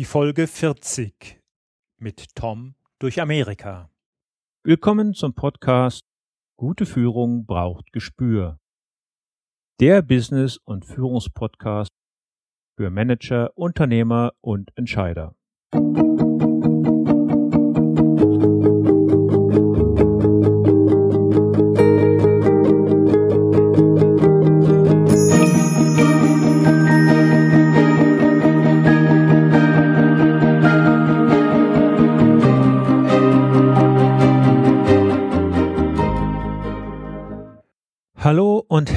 Die Folge 40 mit Tom durch Amerika. Willkommen zum Podcast Gute Führung braucht Gespür. Der Business- und Führungspodcast für Manager, Unternehmer und Entscheider.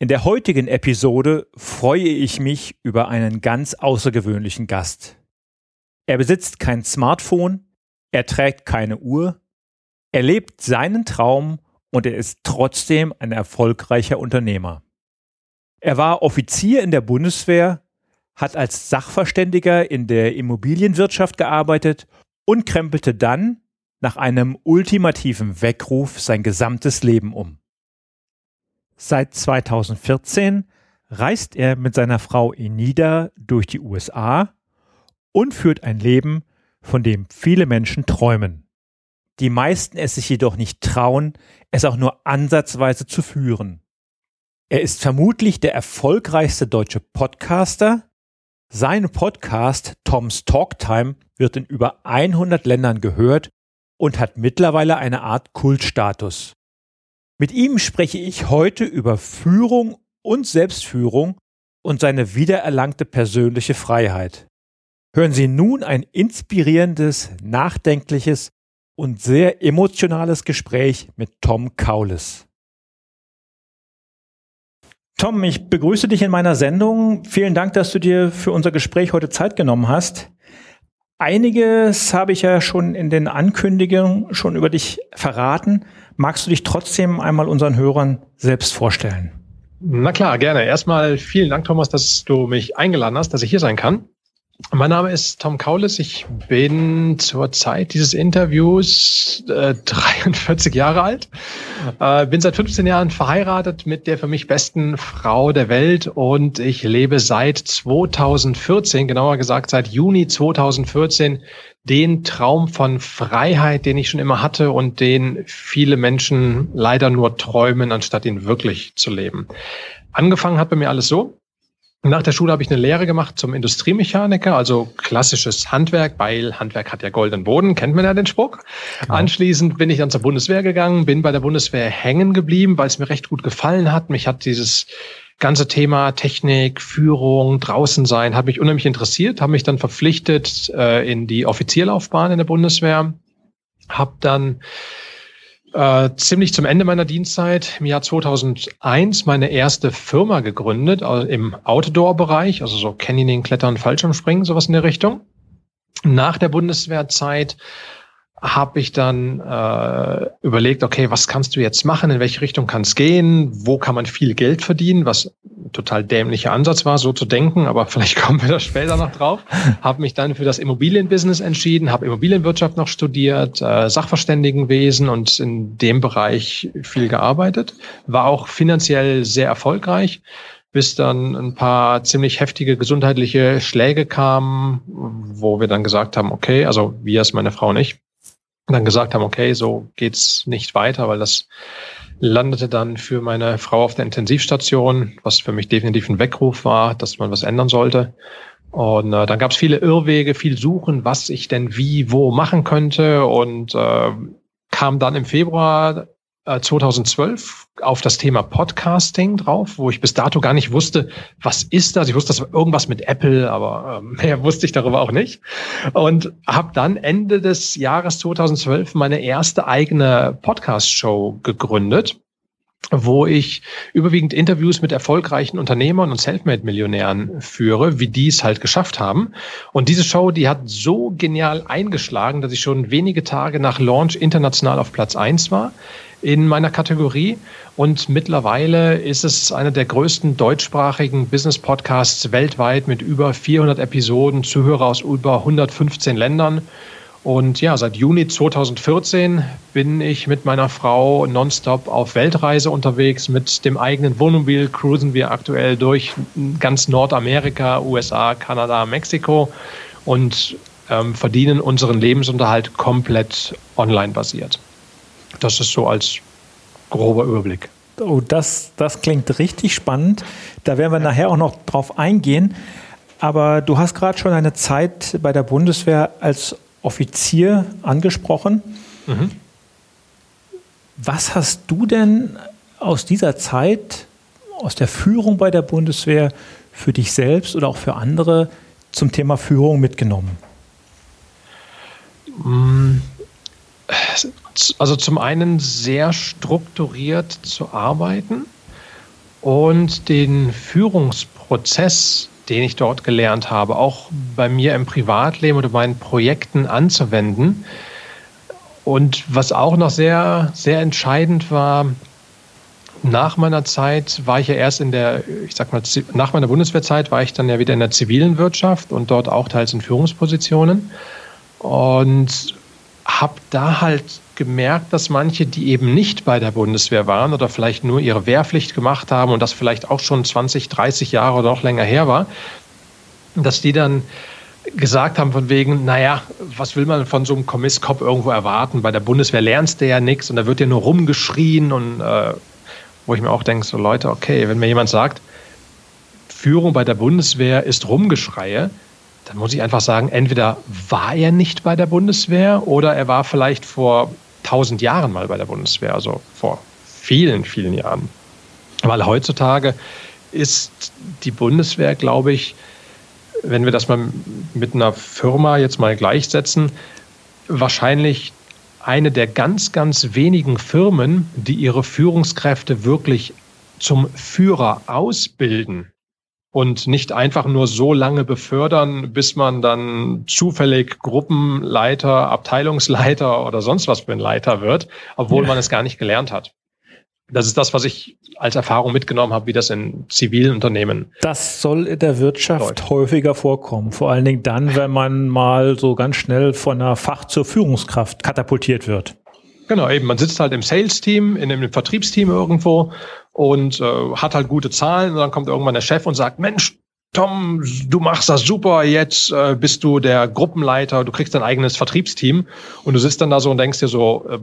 In der heutigen Episode freue ich mich über einen ganz außergewöhnlichen Gast. Er besitzt kein Smartphone, er trägt keine Uhr, er lebt seinen Traum und er ist trotzdem ein erfolgreicher Unternehmer. Er war Offizier in der Bundeswehr, hat als Sachverständiger in der Immobilienwirtschaft gearbeitet und krempelte dann nach einem ultimativen Weckruf sein gesamtes Leben um. Seit 2014 reist er mit seiner Frau Enida durch die USA und führt ein Leben, von dem viele Menschen träumen. Die meisten es sich jedoch nicht trauen, es auch nur ansatzweise zu führen. Er ist vermutlich der erfolgreichste deutsche Podcaster. Sein Podcast Tom's Talktime wird in über 100 Ländern gehört und hat mittlerweile eine Art Kultstatus. Mit ihm spreche ich heute über Führung und Selbstführung und seine wiedererlangte persönliche Freiheit. Hören Sie nun ein inspirierendes, nachdenkliches und sehr emotionales Gespräch mit Tom Kaules. Tom, ich begrüße dich in meiner Sendung. Vielen Dank, dass du dir für unser Gespräch heute Zeit genommen hast. Einiges habe ich ja schon in den Ankündigungen schon über dich verraten. Magst du dich trotzdem einmal unseren Hörern selbst vorstellen? Na klar, gerne. Erstmal vielen Dank, Thomas, dass du mich eingeladen hast, dass ich hier sein kann. Mein Name ist Tom Kaulis. Ich bin zur Zeit dieses Interviews äh, 43 Jahre alt. Äh, bin seit 15 Jahren verheiratet mit der für mich besten Frau der Welt und ich lebe seit 2014, genauer gesagt seit Juni 2014, den Traum von Freiheit, den ich schon immer hatte und den viele Menschen leider nur träumen, anstatt ihn wirklich zu leben. Angefangen hat bei mir alles so. Nach der Schule habe ich eine Lehre gemacht zum Industriemechaniker, also klassisches Handwerk, weil Handwerk hat ja goldenen Boden, kennt man ja den Spruch. Genau. Anschließend bin ich dann zur Bundeswehr gegangen, bin bei der Bundeswehr hängen geblieben, weil es mir recht gut gefallen hat. Mich hat dieses ganze Thema Technik, Führung, draußen sein, hat mich unheimlich interessiert, habe mich dann verpflichtet äh, in die Offizierlaufbahn in der Bundeswehr, habe dann äh, ziemlich zum Ende meiner Dienstzeit im Jahr 2001 meine erste Firma gegründet also im Outdoor-Bereich, also so Canyoning, Klettern, Fallschirmspringen, sowas in der Richtung. Nach der Bundeswehrzeit habe ich dann äh, überlegt, okay, was kannst du jetzt machen, in welche Richtung kann es gehen, wo kann man viel Geld verdienen, was ein total dämlicher Ansatz war, so zu denken, aber vielleicht kommen wir da später noch drauf. habe mich dann für das Immobilienbusiness entschieden, habe Immobilienwirtschaft noch studiert, äh, Sachverständigenwesen und in dem Bereich viel gearbeitet, war auch finanziell sehr erfolgreich bis dann ein paar ziemlich heftige gesundheitliche Schläge kamen, wo wir dann gesagt haben, okay, also wir ist meine Frau und dann gesagt haben, okay, so geht's nicht weiter, weil das landete dann für meine Frau auf der Intensivstation, was für mich definitiv ein Weckruf war, dass man was ändern sollte. Und äh, dann gab es viele Irrwege, viel Suchen, was ich denn wie, wo machen könnte und äh, kam dann im Februar 2012 äh, auf das Thema Podcasting drauf, wo ich bis dato gar nicht wusste, was ist das. Ich wusste, das war irgendwas mit Apple, aber äh, mehr wusste ich darüber auch nicht. Und habe dann Ende des Jahres 2012 meine erste eigene Podcast-Show gegründet. wo ich überwiegend Interviews mit erfolgreichen Unternehmern und Selfmade-Millionären führe, wie die es halt geschafft haben. Und diese Show, die hat so genial eingeschlagen, dass ich schon wenige Tage nach Launch international auf Platz eins war in meiner Kategorie. Und mittlerweile ist es einer der größten deutschsprachigen Business-Podcasts weltweit mit über 400 Episoden, Zuhörer aus über 115 Ländern. Und ja, seit Juni 2014 bin ich mit meiner Frau nonstop auf Weltreise unterwegs. Mit dem eigenen Wohnmobil cruisen wir aktuell durch ganz Nordamerika, USA, Kanada, Mexiko und ähm, verdienen unseren Lebensunterhalt komplett online basiert. Das ist so als grober Überblick. Oh, das, das klingt richtig spannend. Da werden wir nachher auch noch drauf eingehen. Aber du hast gerade schon eine Zeit bei der Bundeswehr als Offizier angesprochen. Mhm. Was hast du denn aus dieser Zeit, aus der Führung bei der Bundeswehr für dich selbst oder auch für andere zum Thema Führung mitgenommen? Also zum einen sehr strukturiert zu arbeiten und den Führungsprozess den ich dort gelernt habe, auch bei mir im Privatleben oder meinen Projekten anzuwenden. Und was auch noch sehr, sehr entscheidend war, nach meiner Zeit war ich ja erst in der, ich sag mal, nach meiner Bundeswehrzeit war ich dann ja wieder in der zivilen Wirtschaft und dort auch teils in Führungspositionen. Und habe da halt gemerkt, dass manche, die eben nicht bei der Bundeswehr waren oder vielleicht nur ihre Wehrpflicht gemacht haben und das vielleicht auch schon 20, 30 Jahre oder noch länger her war, dass die dann gesagt haben von wegen, naja, was will man von so einem Kommisskopf irgendwo erwarten? Bei der Bundeswehr lernst du ja nichts und da wird ja nur rumgeschrien und äh, wo ich mir auch denke, so Leute, okay, wenn mir jemand sagt, Führung bei der Bundeswehr ist Rumgeschreie, dann muss ich einfach sagen, entweder war er nicht bei der Bundeswehr oder er war vielleicht vor tausend Jahren mal bei der Bundeswehr, also vor vielen, vielen Jahren. Weil heutzutage ist die Bundeswehr, glaube ich, wenn wir das mal mit einer Firma jetzt mal gleichsetzen, wahrscheinlich eine der ganz, ganz wenigen Firmen, die ihre Führungskräfte wirklich zum Führer ausbilden und nicht einfach nur so lange befördern, bis man dann zufällig Gruppenleiter, Abteilungsleiter oder sonst was für ein Leiter wird, obwohl ja. man es gar nicht gelernt hat. Das ist das, was ich als Erfahrung mitgenommen habe, wie das in zivilen Unternehmen. Das soll in der Wirtschaft läuft. häufiger vorkommen. Vor allen Dingen dann, wenn man mal so ganz schnell von einer Fach zur Führungskraft katapultiert wird. Genau, eben. Man sitzt halt im Sales-Team, in einem Vertriebsteam irgendwo und äh, hat halt gute Zahlen. Und dann kommt irgendwann der Chef und sagt, Mensch, Tom, du machst das super, jetzt äh, bist du der Gruppenleiter, du kriegst dein eigenes Vertriebsteam und du sitzt dann da so und denkst dir so, äh,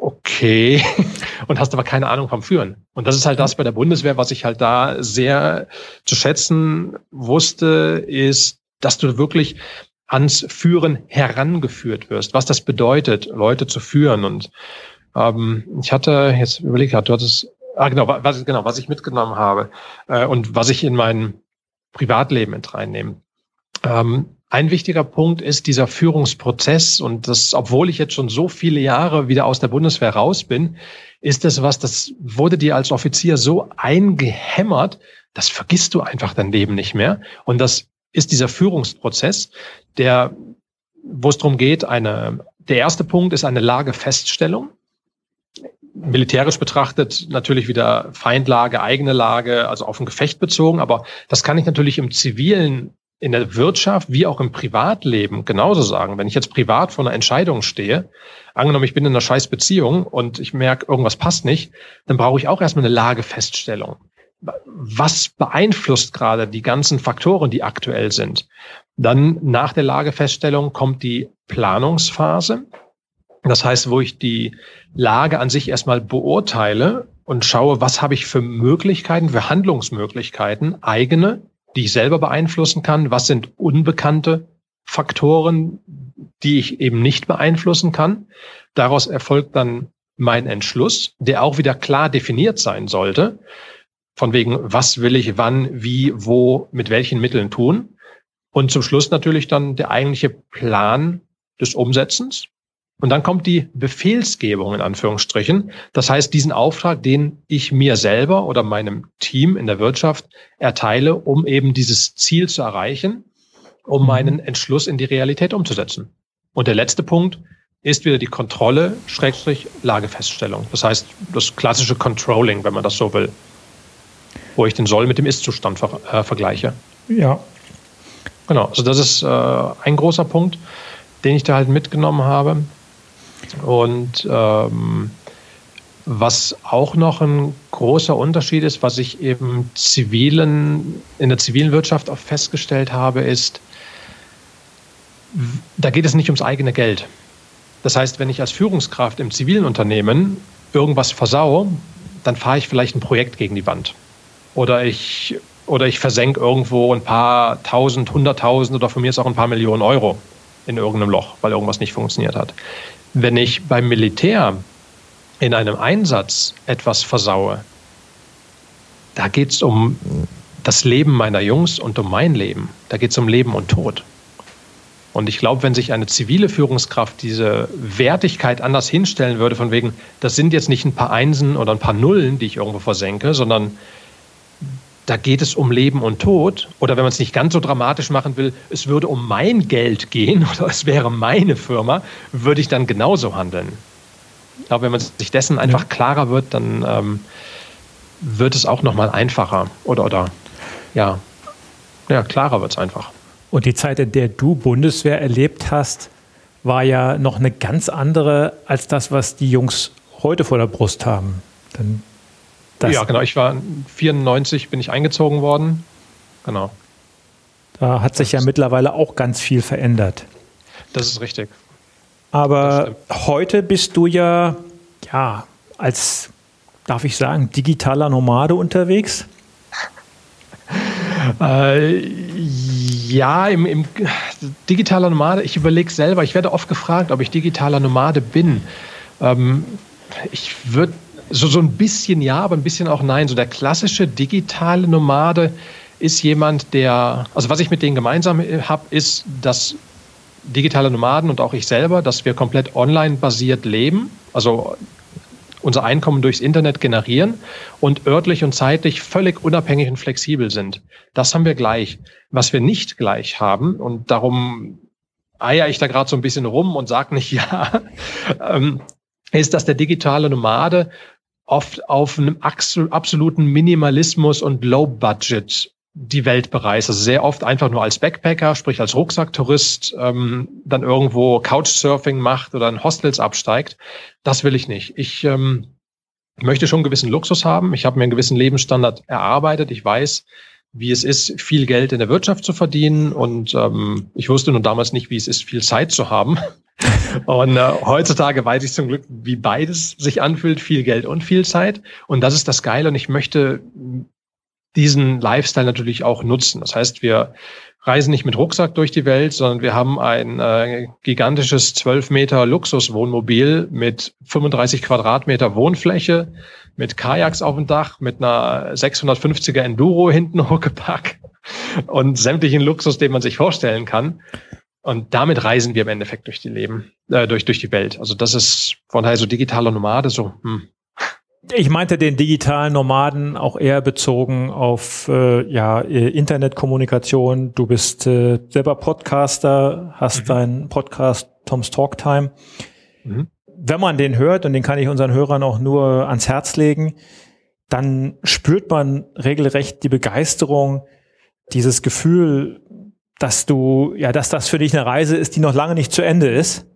okay, und hast aber keine Ahnung vom Führen. Und das ist halt das bei der Bundeswehr, was ich halt da sehr zu schätzen wusste, ist, dass du wirklich ans Führen herangeführt wirst, was das bedeutet, Leute zu führen. Und ähm, ich hatte jetzt überlegt, du hattest, ah genau, was, genau, was ich mitgenommen habe äh, und was ich in mein Privatleben mit reinnehme. Ähm, ein wichtiger Punkt ist dieser Führungsprozess und das, obwohl ich jetzt schon so viele Jahre wieder aus der Bundeswehr raus bin, ist es was, das wurde dir als Offizier so eingehämmert, das vergisst du einfach dein Leben nicht mehr. Und das ist dieser Führungsprozess, der, wo es darum geht, eine, der erste Punkt ist eine Lagefeststellung. Militärisch betrachtet natürlich wieder Feindlage, eigene Lage, also auf ein Gefecht bezogen, aber das kann ich natürlich im zivilen, in der Wirtschaft wie auch im Privatleben genauso sagen. Wenn ich jetzt privat vor einer Entscheidung stehe, angenommen, ich bin in einer scheiß Beziehung und ich merke, irgendwas passt nicht, dann brauche ich auch erstmal eine Lagefeststellung was beeinflusst gerade die ganzen Faktoren, die aktuell sind. Dann nach der Lagefeststellung kommt die Planungsphase. Das heißt, wo ich die Lage an sich erstmal beurteile und schaue, was habe ich für Möglichkeiten, für Handlungsmöglichkeiten, eigene, die ich selber beeinflussen kann, was sind unbekannte Faktoren, die ich eben nicht beeinflussen kann. Daraus erfolgt dann mein Entschluss, der auch wieder klar definiert sein sollte. Von wegen, was will ich wann, wie, wo, mit welchen Mitteln tun. Und zum Schluss natürlich dann der eigentliche Plan des Umsetzens. Und dann kommt die Befehlsgebung in Anführungsstrichen. Das heißt, diesen Auftrag, den ich mir selber oder meinem Team in der Wirtschaft erteile, um eben dieses Ziel zu erreichen, um mhm. meinen Entschluss in die Realität umzusetzen. Und der letzte Punkt ist wieder die Kontrolle, Schrägstrich, Lagefeststellung. Das heißt, das klassische Controlling, wenn man das so will. Wo ich den Soll mit dem Ist-Zustand ver äh, vergleiche. Ja. Genau, also das ist äh, ein großer Punkt, den ich da halt mitgenommen habe. Und ähm, was auch noch ein großer Unterschied ist, was ich eben zivilen, in der zivilen Wirtschaft auch festgestellt habe, ist, da geht es nicht ums eigene Geld. Das heißt, wenn ich als Führungskraft im zivilen Unternehmen irgendwas versaue, dann fahre ich vielleicht ein Projekt gegen die Wand. Oder ich, oder ich versenke irgendwo ein paar tausend, hunderttausend oder von mir ist auch ein paar Millionen Euro in irgendeinem Loch, weil irgendwas nicht funktioniert hat. Wenn ich beim Militär in einem Einsatz etwas versaue, da geht es um das Leben meiner Jungs und um mein Leben. Da geht es um Leben und Tod. Und ich glaube, wenn sich eine zivile Führungskraft diese Wertigkeit anders hinstellen würde, von wegen, das sind jetzt nicht ein paar Einsen oder ein paar Nullen, die ich irgendwo versenke, sondern da geht es um Leben und Tod. Oder wenn man es nicht ganz so dramatisch machen will, es würde um mein Geld gehen oder es wäre meine Firma, würde ich dann genauso handeln. Ich glaube, wenn man sich dessen einfach ja. klarer wird, dann ähm, wird es auch nochmal einfacher. Oder, oder ja, ja klarer wird es einfach. Und die Zeit, in der du Bundeswehr erlebt hast, war ja noch eine ganz andere als das, was die Jungs heute vor der Brust haben. Denn das ja, genau. Ich war 94, bin ich eingezogen worden. Genau. Da hat sich ja mittlerweile auch ganz viel verändert. Das ist richtig. Aber heute bist du ja, ja, als, darf ich sagen, digitaler Nomade unterwegs? äh, ja, im, im digitaler Nomade, ich überlege selber, ich werde oft gefragt, ob ich digitaler Nomade bin. Ähm, ich würde so, so ein bisschen ja, aber ein bisschen auch nein. So der klassische digitale Nomade ist jemand, der, also was ich mit denen gemeinsam habe, ist, dass digitale Nomaden und auch ich selber, dass wir komplett online basiert leben, also unser Einkommen durchs Internet generieren und örtlich und zeitlich völlig unabhängig und flexibel sind. Das haben wir gleich. Was wir nicht gleich haben, und darum eier ich da gerade so ein bisschen rum und sage nicht ja, ähm, ist, dass der digitale Nomade oft auf einem absoluten Minimalismus und Low Budget die Welt bereist. Also sehr oft einfach nur als Backpacker, sprich als Rucksacktourist, ähm, dann irgendwo Couchsurfing macht oder in Hostels absteigt. Das will ich nicht. Ich ähm, möchte schon einen gewissen Luxus haben. Ich habe mir einen gewissen Lebensstandard erarbeitet. Ich weiß, wie es ist, viel Geld in der Wirtschaft zu verdienen. Und ähm, ich wusste nun damals nicht, wie es ist, viel Zeit zu haben. Und äh, heutzutage weiß ich zum Glück, wie beides sich anfühlt, viel Geld und viel Zeit. Und das ist das Geile. Und ich möchte diesen Lifestyle natürlich auch nutzen. Das heißt, wir reisen nicht mit Rucksack durch die Welt, sondern wir haben ein äh, gigantisches 12 Meter Luxuswohnmobil mit 35 Quadratmeter Wohnfläche, mit Kajaks auf dem Dach, mit einer 650er Enduro hinten hochgepackt und sämtlichen Luxus, den man sich vorstellen kann. Und damit reisen wir im Endeffekt durch die Leben, äh, durch, durch die Welt. Also das ist von daher so digitaler Nomade, so, hm. Ich meinte den digitalen Nomaden auch eher bezogen auf äh, ja, äh, Internetkommunikation. Du bist äh, selber Podcaster, hast mhm. deinen Podcast Tom's Talk Time. Mhm. Wenn man den hört, und den kann ich unseren Hörern auch nur ans Herz legen, dann spürt man regelrecht die Begeisterung, dieses Gefühl, dass du, ja, dass das für dich eine Reise ist, die noch lange nicht zu Ende ist.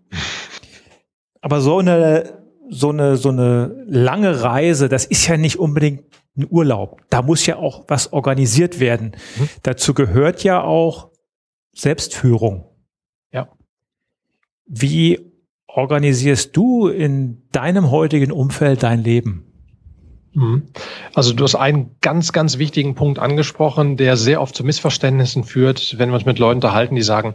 Aber so eine, so eine, so eine lange Reise, das ist ja nicht unbedingt ein Urlaub. Da muss ja auch was organisiert werden. Mhm. Dazu gehört ja auch Selbstführung. Ja. Wie organisierst du in deinem heutigen Umfeld dein Leben? Mhm. Also du hast einen ganz, ganz wichtigen Punkt angesprochen, der sehr oft zu Missverständnissen führt, wenn wir uns mit Leuten unterhalten, die sagen,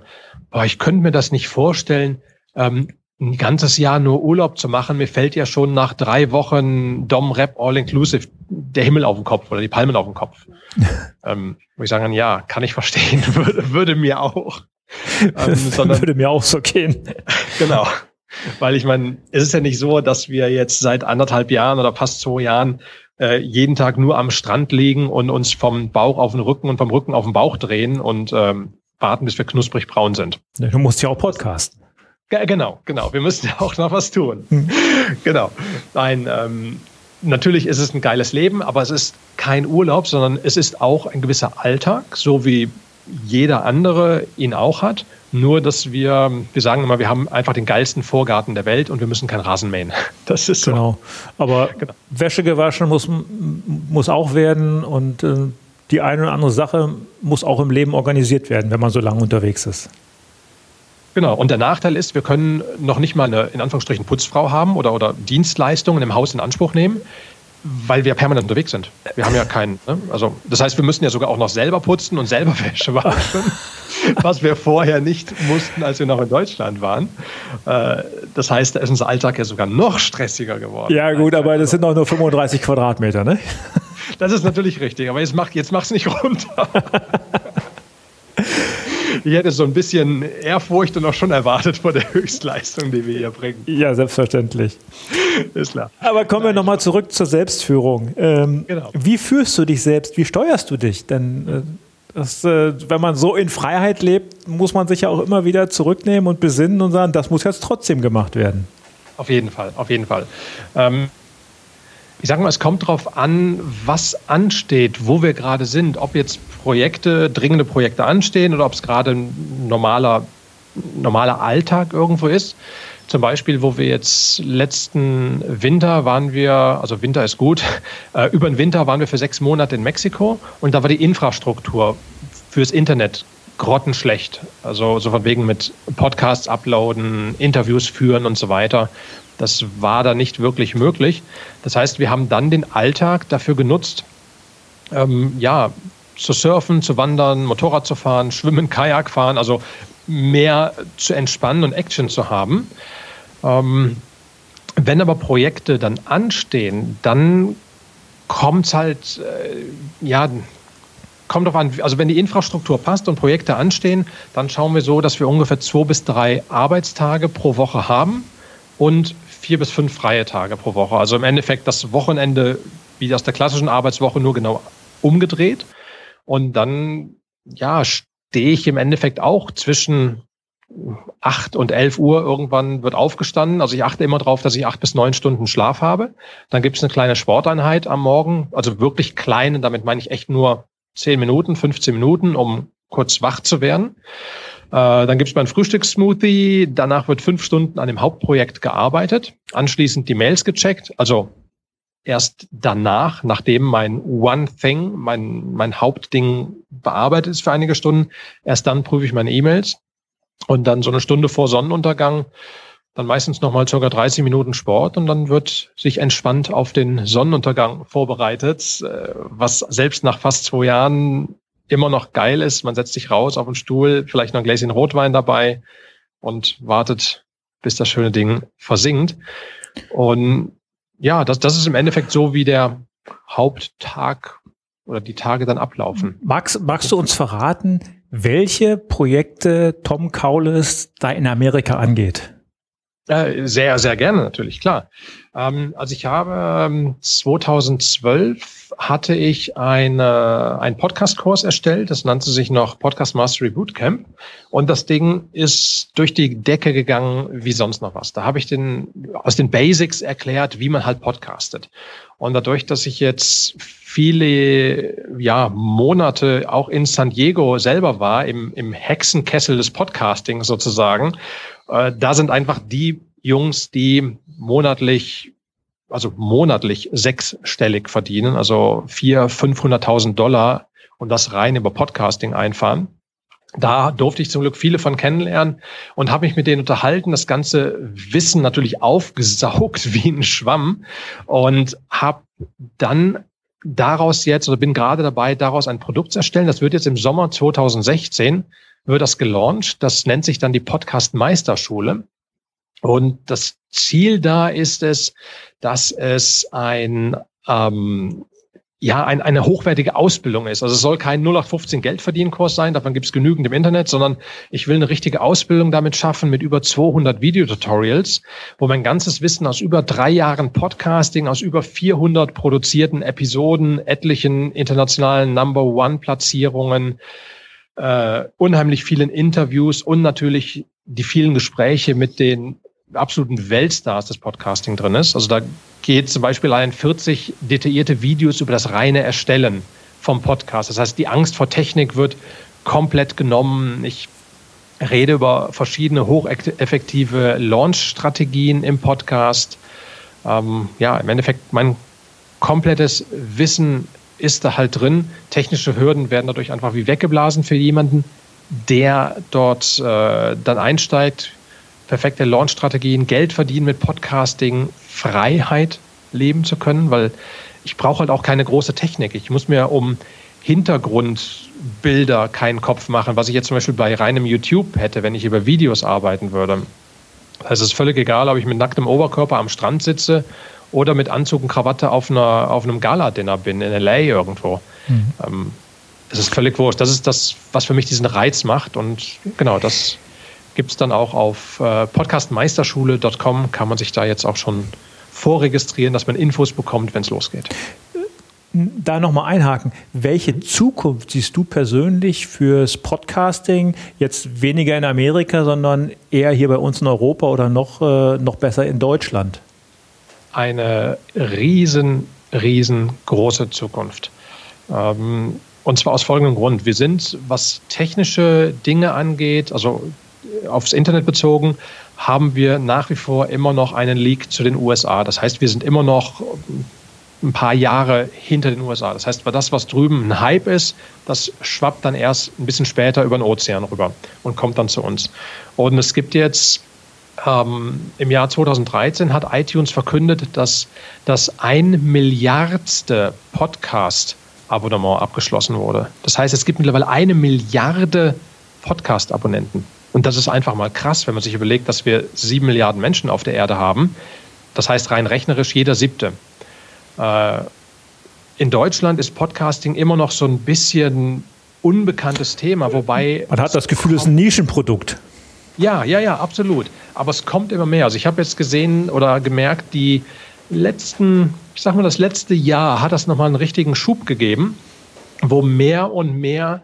boah, ich könnte mir das nicht vorstellen, ähm, ein ganzes Jahr nur Urlaub zu machen. Mir fällt ja schon nach drei Wochen Dom Rap All Inclusive der Himmel auf den Kopf oder die Palmen auf den Kopf. ähm, wo ich sagen kann, ja, kann ich verstehen, würde, würde mir auch. Ähm, sondern, würde mir auch so gehen. genau. Weil ich meine, es ist ja nicht so, dass wir jetzt seit anderthalb Jahren oder fast zwei Jahren äh, jeden Tag nur am Strand liegen und uns vom Bauch auf den Rücken und vom Rücken auf den Bauch drehen und ähm, warten, bis wir knusprig braun sind. Du musst ja auch podcasten. Genau, genau. Wir müssen ja auch noch was tun. Hm. Genau. Nein, ähm, natürlich ist es ein geiles Leben, aber es ist kein Urlaub, sondern es ist auch ein gewisser Alltag, so wie jeder andere ihn auch hat. Nur, dass wir, wir sagen immer, wir haben einfach den geilsten Vorgarten der Welt und wir müssen keinen Rasen mähen. Das ist so. Genau. Aber genau. Wäsche gewaschen muss, muss auch werden und äh, die eine oder andere Sache muss auch im Leben organisiert werden, wenn man so lange unterwegs ist. Genau. Und der Nachteil ist, wir können noch nicht mal eine, in Anführungsstrichen, Putzfrau haben oder, oder Dienstleistungen im Haus in Anspruch nehmen weil wir permanent unterwegs sind. Wir haben ja keinen. Ne? Also das heißt, wir müssen ja sogar auch noch selber putzen und selber Wäsche waschen, was wir vorher nicht mussten, als wir noch in Deutschland waren. Äh, das heißt, da ist unser Alltag ja sogar noch stressiger geworden. Ja gut, aber das sind auch nur 35 Quadratmeter, ne? Das ist natürlich richtig, aber jetzt mach jetzt mach's nicht runter. ich hätte so ein bisschen Ehrfurcht und auch schon erwartet vor der Höchstleistung, die wir hier bringen. Ja, selbstverständlich. Ist klar. Aber kommen wir nochmal zurück zur Selbstführung. Ähm, genau. Wie führst du dich selbst? Wie steuerst du dich? Denn äh, das, äh, wenn man so in Freiheit lebt, muss man sich ja auch immer wieder zurücknehmen und besinnen und sagen, das muss jetzt trotzdem gemacht werden. Auf jeden Fall, auf jeden Fall. Ähm, ich sage mal, es kommt darauf an, was ansteht, wo wir gerade sind, ob jetzt Projekte, dringende Projekte anstehen oder ob es gerade ein normaler, normaler Alltag irgendwo ist. Zum Beispiel, wo wir jetzt letzten Winter waren wir, also Winter ist gut, äh, über den Winter waren wir für sechs Monate in Mexiko und da war die Infrastruktur fürs Internet grottenschlecht. Also so von wegen mit Podcasts uploaden, Interviews führen und so weiter. Das war da nicht wirklich möglich. Das heißt, wir haben dann den Alltag dafür genutzt, ähm, ja, zu surfen, zu wandern, Motorrad zu fahren, schwimmen, Kajak fahren, also mehr zu entspannen und Action zu haben. Ähm, wenn aber Projekte dann anstehen, dann kommt es halt, äh, ja, kommt drauf an, also wenn die Infrastruktur passt und Projekte anstehen, dann schauen wir so, dass wir ungefähr zwei bis drei Arbeitstage pro Woche haben und vier bis fünf freie Tage pro Woche. Also im Endeffekt das Wochenende wie aus der klassischen Arbeitswoche nur genau umgedreht. Und dann, ja, stehe ich im Endeffekt auch zwischen acht und elf Uhr irgendwann wird aufgestanden. Also ich achte immer darauf, dass ich acht bis neun Stunden Schlaf habe. Dann gibt es eine kleine Sporteinheit am Morgen, also wirklich kleine, damit meine ich echt nur zehn Minuten, 15 Minuten, um kurz wach zu werden. Äh, dann gibt es meinen Frühstückssmoothie. Danach wird fünf Stunden an dem Hauptprojekt gearbeitet. Anschließend die Mails gecheckt. Also erst danach, nachdem mein One Thing, mein, mein Hauptding bearbeitet ist für einige Stunden, erst dann prüfe ich meine E-Mails. Und dann so eine Stunde vor Sonnenuntergang, dann meistens nochmal circa 30 Minuten Sport und dann wird sich entspannt auf den Sonnenuntergang vorbereitet, äh, was selbst nach fast zwei Jahren immer noch geil ist. Man setzt sich raus auf den Stuhl, vielleicht noch ein Gläschen Rotwein dabei und wartet, bis das schöne Ding versinkt. Und ja, das, das ist im Endeffekt so, wie der Haupttag oder die Tage dann ablaufen. Magst, magst du uns verraten, welche Projekte Tom Kaules da in Amerika angeht? Äh, sehr, sehr gerne natürlich, klar. Ähm, also ich habe 2012 ähm, hatte ich eine, einen Podcast-Kurs erstellt. Das nannte sich noch Podcast Mastery Bootcamp. Und das Ding ist durch die Decke gegangen wie sonst noch was. Da habe ich den, aus den Basics erklärt, wie man halt podcastet. Und dadurch, dass ich jetzt viele ja, Monate auch in San Diego selber war, im, im Hexenkessel des Podcasting sozusagen, äh, da sind einfach die Jungs, die monatlich also monatlich sechsstellig verdienen, also vier, 500.000 Dollar und das rein über Podcasting einfahren. Da durfte ich zum Glück viele von kennenlernen und habe mich mit denen unterhalten, das ganze Wissen natürlich aufgesaugt wie ein Schwamm und habe dann daraus jetzt oder bin gerade dabei, daraus ein Produkt zu erstellen. Das wird jetzt im Sommer 2016 wird das gelauncht. Das nennt sich dann die Podcast Meisterschule. Und das Ziel da ist es, dass es ein, ähm, ja, ein, eine hochwertige Ausbildung ist. Also es soll kein 0815 Geldverdienen-Kurs sein, davon gibt es genügend im Internet, sondern ich will eine richtige Ausbildung damit schaffen mit über 200 Videotutorials, wo mein ganzes Wissen aus über drei Jahren Podcasting, aus über 400 produzierten Episoden, etlichen internationalen Number-One-Platzierungen, äh, unheimlich vielen Interviews und natürlich die vielen Gespräche mit den absoluten Weltstars des Podcasting drin ist. Also da geht zum Beispiel ein 40 detaillierte Videos über das reine Erstellen vom Podcast. Das heißt, die Angst vor Technik wird komplett genommen. Ich rede über verschiedene hocheffektive Launch-Strategien im Podcast. Ähm, ja, im Endeffekt mein komplettes Wissen ist da halt drin. Technische Hürden werden dadurch einfach wie weggeblasen für jemanden, der dort äh, dann einsteigt, perfekte Launch-Strategien, Geld verdienen mit Podcasting, Freiheit leben zu können, weil ich brauche halt auch keine große Technik. Ich muss mir um Hintergrundbilder keinen Kopf machen, was ich jetzt zum Beispiel bei reinem YouTube hätte, wenn ich über Videos arbeiten würde. Also es ist völlig egal, ob ich mit nacktem Oberkörper am Strand sitze oder mit Anzug und Krawatte auf, einer, auf einem Gala-Dinner bin, in L.A. irgendwo. Mhm. Ähm, es ist völlig wurscht. Das ist das, was für mich diesen Reiz macht. Und genau, das gibt es dann auch auf äh, podcastmeisterschule.com, kann man sich da jetzt auch schon vorregistrieren, dass man Infos bekommt, wenn es losgeht. Da nochmal einhaken. Welche Zukunft siehst du persönlich fürs Podcasting? Jetzt weniger in Amerika, sondern eher hier bei uns in Europa oder noch, äh, noch besser in Deutschland? Eine riesen, riesengroße Zukunft. Ähm, und zwar aus folgendem Grund. Wir sind, was technische Dinge angeht, also aufs Internet bezogen, haben wir nach wie vor immer noch einen Leak zu den USA. Das heißt, wir sind immer noch ein paar Jahre hinter den USA. Das heißt, das, was drüben ein Hype ist, das schwappt dann erst ein bisschen später über den Ozean rüber und kommt dann zu uns. Und es gibt jetzt ähm, im Jahr 2013 hat iTunes verkündet, dass das ein Milliardste Podcast-Abonnement abgeschlossen wurde. Das heißt, es gibt mittlerweile eine Milliarde Podcast-Abonnenten. Und das ist einfach mal krass, wenn man sich überlegt, dass wir sieben Milliarden Menschen auf der Erde haben. Das heißt rein rechnerisch jeder siebte. Äh, in Deutschland ist Podcasting immer noch so ein bisschen unbekanntes Thema, wobei. Man hat das Gefühl, es ist ein Nischenprodukt. Ja, ja, ja, absolut. Aber es kommt immer mehr. Also ich habe jetzt gesehen oder gemerkt, die letzten, ich sag mal, das letzte Jahr hat das nochmal einen richtigen Schub gegeben, wo mehr und mehr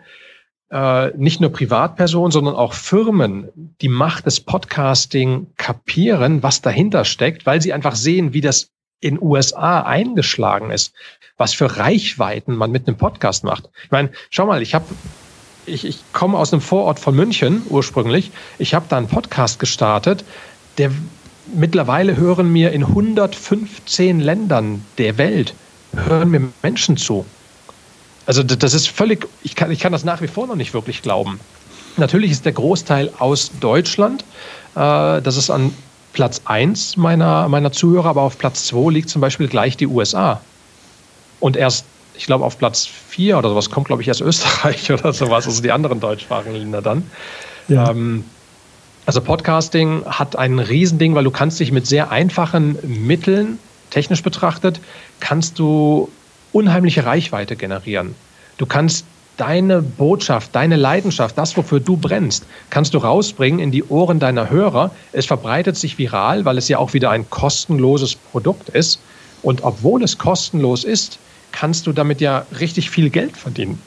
äh, nicht nur Privatpersonen, sondern auch Firmen die Macht des Podcasting kapieren, was dahinter steckt, weil sie einfach sehen, wie das in USA eingeschlagen ist, was für Reichweiten man mit einem Podcast macht. Ich meine, schau mal, ich habe ich, ich komme aus einem Vorort von München ursprünglich. Ich habe da einen Podcast gestartet, der mittlerweile hören mir in 115 Ländern der Welt hören mir Menschen zu. Also das ist völlig, ich kann, ich kann das nach wie vor noch nicht wirklich glauben. Natürlich ist der Großteil aus Deutschland. Äh, das ist an Platz 1 meiner, meiner Zuhörer, aber auf Platz 2 liegt zum Beispiel gleich die USA. Und erst, ich glaube, auf Platz 4 oder sowas kommt, glaube ich, erst Österreich oder sowas, also die anderen deutschsprachigen Länder dann. Ja. Ähm, also Podcasting hat ein Riesending, weil du kannst dich mit sehr einfachen Mitteln, technisch betrachtet, kannst du unheimliche Reichweite generieren. Du kannst deine Botschaft, deine Leidenschaft, das, wofür du brennst, kannst du rausbringen in die Ohren deiner Hörer. Es verbreitet sich viral, weil es ja auch wieder ein kostenloses Produkt ist. Und obwohl es kostenlos ist, kannst du damit ja richtig viel Geld verdienen.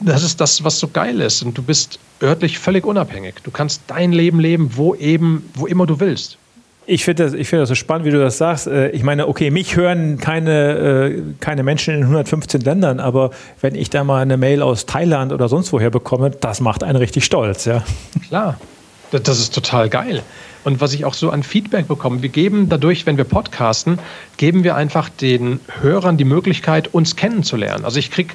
Das ist das, was so geil ist. Und du bist örtlich völlig unabhängig. Du kannst dein Leben leben, wo eben, wo immer du willst. Ich finde das, find das so spannend, wie du das sagst. Äh, ich meine, okay, mich hören keine, äh, keine Menschen in 115 Ländern, aber wenn ich da mal eine Mail aus Thailand oder sonst woher bekomme, das macht einen richtig stolz, ja. Klar, das ist total geil. Und was ich auch so an Feedback bekomme, wir geben dadurch, wenn wir podcasten, geben wir einfach den Hörern die Möglichkeit, uns kennenzulernen. Also ich kriege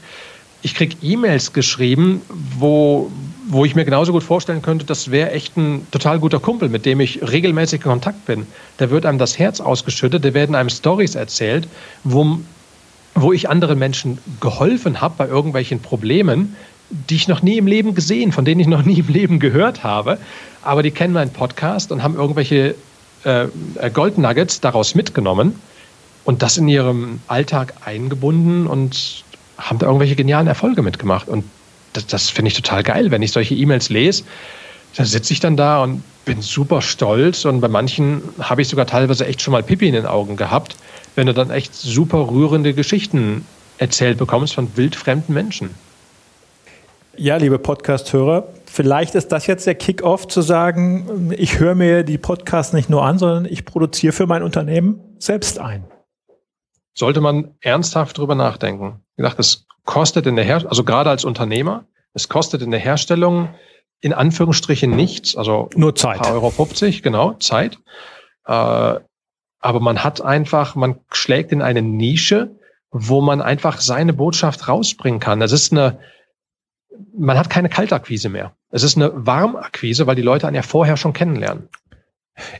ich krieg E-Mails geschrieben, wo, wo ich mir genauso gut vorstellen könnte, das wäre echt ein total guter Kumpel, mit dem ich regelmäßig in Kontakt bin. Da wird einem das Herz ausgeschüttet, da werden einem Stories erzählt, wo, wo ich anderen Menschen geholfen habe bei irgendwelchen Problemen, die ich noch nie im Leben gesehen, von denen ich noch nie im Leben gehört habe. Aber die kennen meinen Podcast und haben irgendwelche äh, Gold Nuggets daraus mitgenommen. und das in ihrem Alltag eingebunden und haben da irgendwelche genialen Erfolge mitgemacht. Und das, das finde ich total geil, wenn ich solche E-Mails lese. Da sitze ich dann da und bin super stolz und bei manchen habe ich sogar teilweise echt schon mal Pipi in den Augen gehabt, wenn du dann echt super rührende Geschichten erzählt bekommst von wildfremden Menschen. Ja, liebe Podcast-Hörer, vielleicht ist das jetzt der Kick-off zu sagen, ich höre mir die Podcasts nicht nur an, sondern ich produziere für mein Unternehmen selbst ein. Sollte man ernsthaft drüber nachdenken. Wie gesagt, es kostet in der Herstellung, also gerade als Unternehmer, es kostet in der Herstellung in Anführungsstrichen nichts, also nur Zeit. Paar Euro 50, genau, Zeit. Äh, aber man hat einfach, man schlägt in eine Nische, wo man einfach seine Botschaft rausbringen kann. Das ist eine, man hat keine Kaltakquise mehr. Es ist eine Warmakquise, weil die Leute einen ja vorher schon kennenlernen.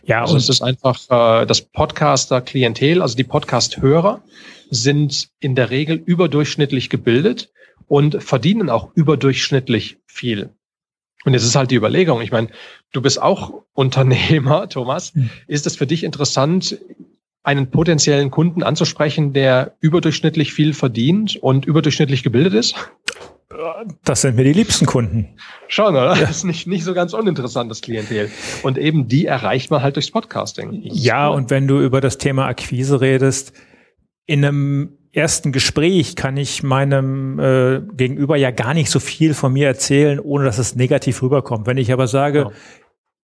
Ja, also es ist einfach äh, das Podcaster-Klientel, also die Podcast-Hörer sind in der Regel überdurchschnittlich gebildet und verdienen auch überdurchschnittlich viel. Und jetzt ist halt die Überlegung, ich meine, du bist auch Unternehmer, Thomas. Hm. Ist es für dich interessant, einen potenziellen Kunden anzusprechen, der überdurchschnittlich viel verdient und überdurchschnittlich gebildet ist? Das sind mir die liebsten Kunden. Schon, oder? Das ist nicht, nicht so ganz uninteressant, das Klientel. Und eben die erreicht man halt durchs Podcasting. Ja, cool. und wenn du über das Thema Akquise redest, in einem ersten Gespräch kann ich meinem äh, Gegenüber ja gar nicht so viel von mir erzählen, ohne dass es negativ rüberkommt. Wenn ich aber sage, ja.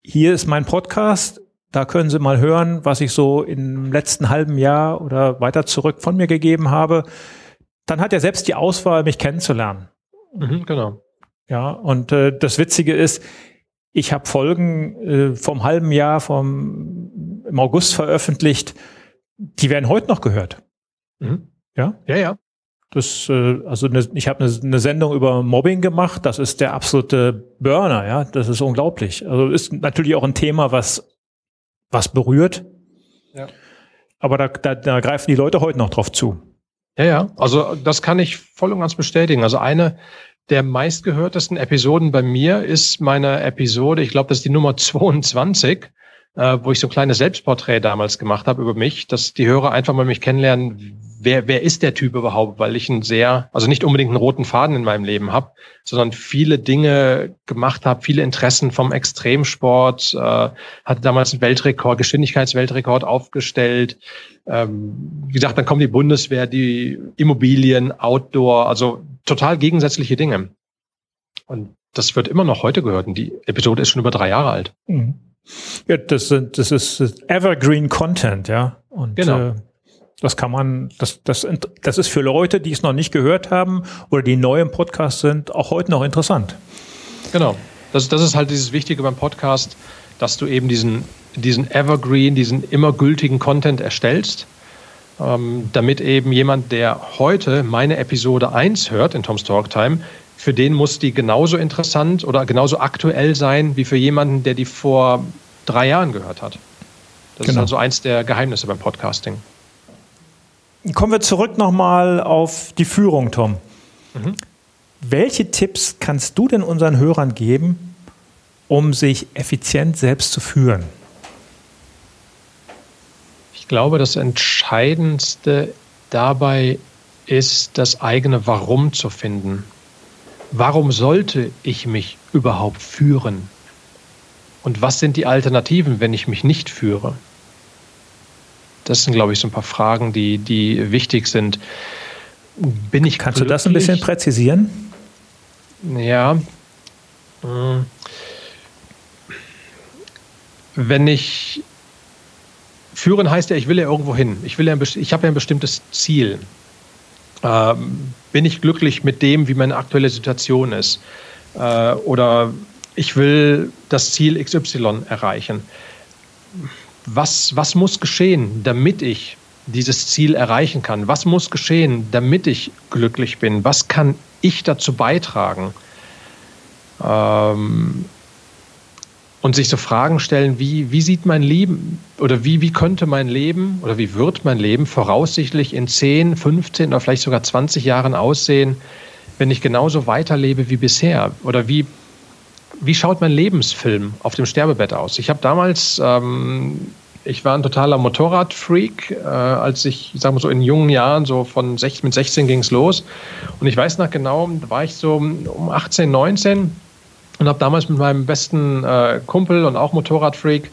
hier ist mein Podcast, da können Sie mal hören, was ich so im letzten halben Jahr oder weiter zurück von mir gegeben habe, dann hat er selbst die Auswahl, mich kennenzulernen. Mhm, genau. Ja, und äh, das Witzige ist, ich habe Folgen äh, vom halben Jahr vom im August veröffentlicht, die werden heute noch gehört. Mhm. Ja? Ja, ja. Das, äh, also ne, ich habe eine, eine Sendung über Mobbing gemacht. Das ist der absolute Burner, ja. Das ist unglaublich. Also ist natürlich auch ein Thema, was was berührt. Ja. Aber da, da, da greifen die Leute heute noch drauf zu. Ja, ja. Also das kann ich voll und ganz bestätigen. Also eine der meistgehörtesten Episoden bei mir ist meine Episode, ich glaube, das ist die Nummer 22 äh, wo ich so ein kleines Selbstporträt damals gemacht habe über mich, dass die Hörer einfach mal mich kennenlernen, wer, wer ist der Typ überhaupt, weil ich einen sehr, also nicht unbedingt einen roten Faden in meinem Leben habe, sondern viele Dinge gemacht habe, viele Interessen vom Extremsport, äh, hatte damals einen Weltrekord, Geschwindigkeitsweltrekord aufgestellt. Ähm, wie gesagt, dann kommt die Bundeswehr, die Immobilien, Outdoor, also total gegensätzliche Dinge. Und das wird immer noch heute gehört und die Episode ist schon über drei Jahre alt. Mhm. Ja, das, sind, das ist Evergreen Content, ja. Und genau. Äh, das kann man, das, das, das ist für Leute, die es noch nicht gehört haben oder die neu im Podcast sind, auch heute noch interessant. Genau. Das, das ist halt dieses Wichtige beim Podcast, dass du eben diesen, diesen Evergreen, diesen immer gültigen Content erstellst, ähm, damit eben jemand, der heute meine Episode 1 hört in Tom's Talk Time, für den muss die genauso interessant oder genauso aktuell sein wie für jemanden, der die vor drei Jahren gehört hat. Das genau. ist also eins der Geheimnisse beim Podcasting. Kommen wir zurück nochmal auf die Führung, Tom. Mhm. Welche Tipps kannst du denn unseren Hörern geben, um sich effizient selbst zu führen? Ich glaube, das Entscheidendste dabei ist, das eigene Warum zu finden. Warum sollte ich mich überhaupt führen? Und was sind die Alternativen, wenn ich mich nicht führe? Das sind, glaube ich, so ein paar Fragen, die, die wichtig sind. Bin ich Kannst glücklich? du das ein bisschen präzisieren? Ja. Hm. Wenn ich führen heißt ja, ich will ja irgendwo hin. Ich, will ja ich habe ja ein bestimmtes Ziel. Ähm, bin ich glücklich mit dem, wie meine aktuelle Situation ist? Äh, oder ich will das Ziel XY erreichen. Was, was muss geschehen, damit ich dieses Ziel erreichen kann? Was muss geschehen, damit ich glücklich bin? Was kann ich dazu beitragen? Ähm, und sich so Fragen stellen, wie, wie sieht mein Leben oder wie, wie könnte mein Leben oder wie wird mein Leben voraussichtlich in 10, 15 oder vielleicht sogar 20 Jahren aussehen, wenn ich genauso weiterlebe wie bisher? Oder wie, wie schaut mein Lebensfilm auf dem Sterbebett aus? Ich habe damals ähm, Ich war ein totaler Motorradfreak, äh, als ich, ich sag mal so in jungen Jahren, so von 16, mit 16 ging es los. Und ich weiß noch genau, da war ich so um 18, 19 und habe damals mit meinem besten äh, Kumpel und auch Motorradfreak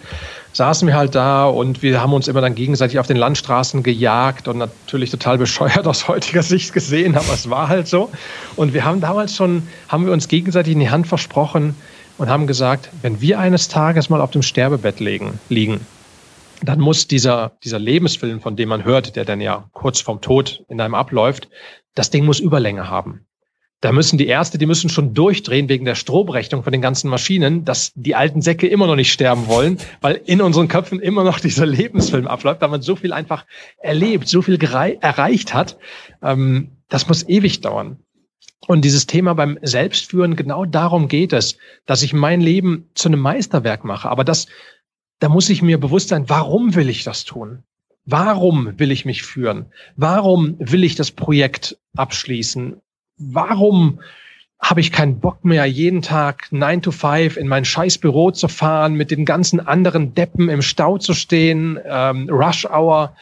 saßen wir halt da und wir haben uns immer dann gegenseitig auf den Landstraßen gejagt und natürlich total bescheuert aus heutiger Sicht gesehen, aber es war halt so. Und wir haben damals schon, haben wir uns gegenseitig in die Hand versprochen und haben gesagt, wenn wir eines Tages mal auf dem Sterbebett liegen, liegen dann muss dieser, dieser Lebensfilm, von dem man hört, der dann ja kurz vorm Tod in einem abläuft, das Ding muss Überlänge haben. Da müssen die Ärzte, die müssen schon durchdrehen wegen der Stromrechnung von den ganzen Maschinen, dass die alten Säcke immer noch nicht sterben wollen, weil in unseren Köpfen immer noch dieser Lebensfilm abläuft, weil man so viel einfach erlebt, so viel erreicht hat. Ähm, das muss ewig dauern. Und dieses Thema beim Selbstführen, genau darum geht es, dass ich mein Leben zu einem Meisterwerk mache. Aber das, da muss ich mir bewusst sein, warum will ich das tun? Warum will ich mich führen? Warum will ich das Projekt abschließen? Warum habe ich keinen Bock mehr, jeden Tag 9 to 5 in mein scheiß Büro zu fahren, mit den ganzen anderen Deppen im Stau zu stehen, ähm, Rush Hour,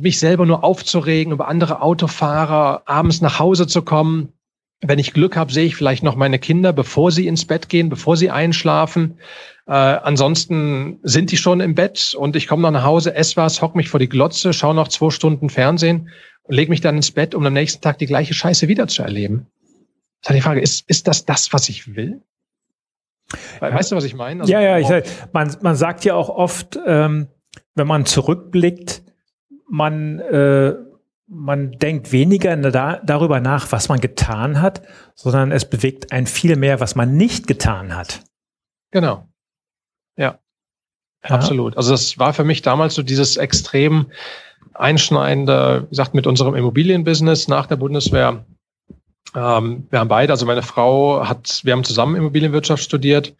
mich selber nur aufzuregen über andere Autofahrer, abends nach Hause zu kommen. Wenn ich Glück habe, sehe ich vielleicht noch meine Kinder, bevor sie ins Bett gehen, bevor sie einschlafen. Äh, ansonsten sind die schon im Bett und ich komme noch nach Hause, esse was, hock mich vor die Glotze, schaue noch zwei Stunden Fernsehen und lege mich dann ins Bett, um am nächsten Tag die gleiche Scheiße wieder zu erleben. Das ist die Frage, ist, ist das das, was ich will? Weißt du, was ich meine? Also, ja, ja, ich, man, man sagt ja auch oft, ähm, wenn man zurückblickt, man, äh, man denkt weniger da, darüber nach, was man getan hat, sondern es bewegt einen viel mehr, was man nicht getan hat. Genau. Ja. ja. Absolut. Also das war für mich damals so dieses extrem einschneidende, wie gesagt, mit unserem Immobilienbusiness nach der Bundeswehr. Ähm, wir haben beide, also meine Frau hat, wir haben zusammen Immobilienwirtschaft studiert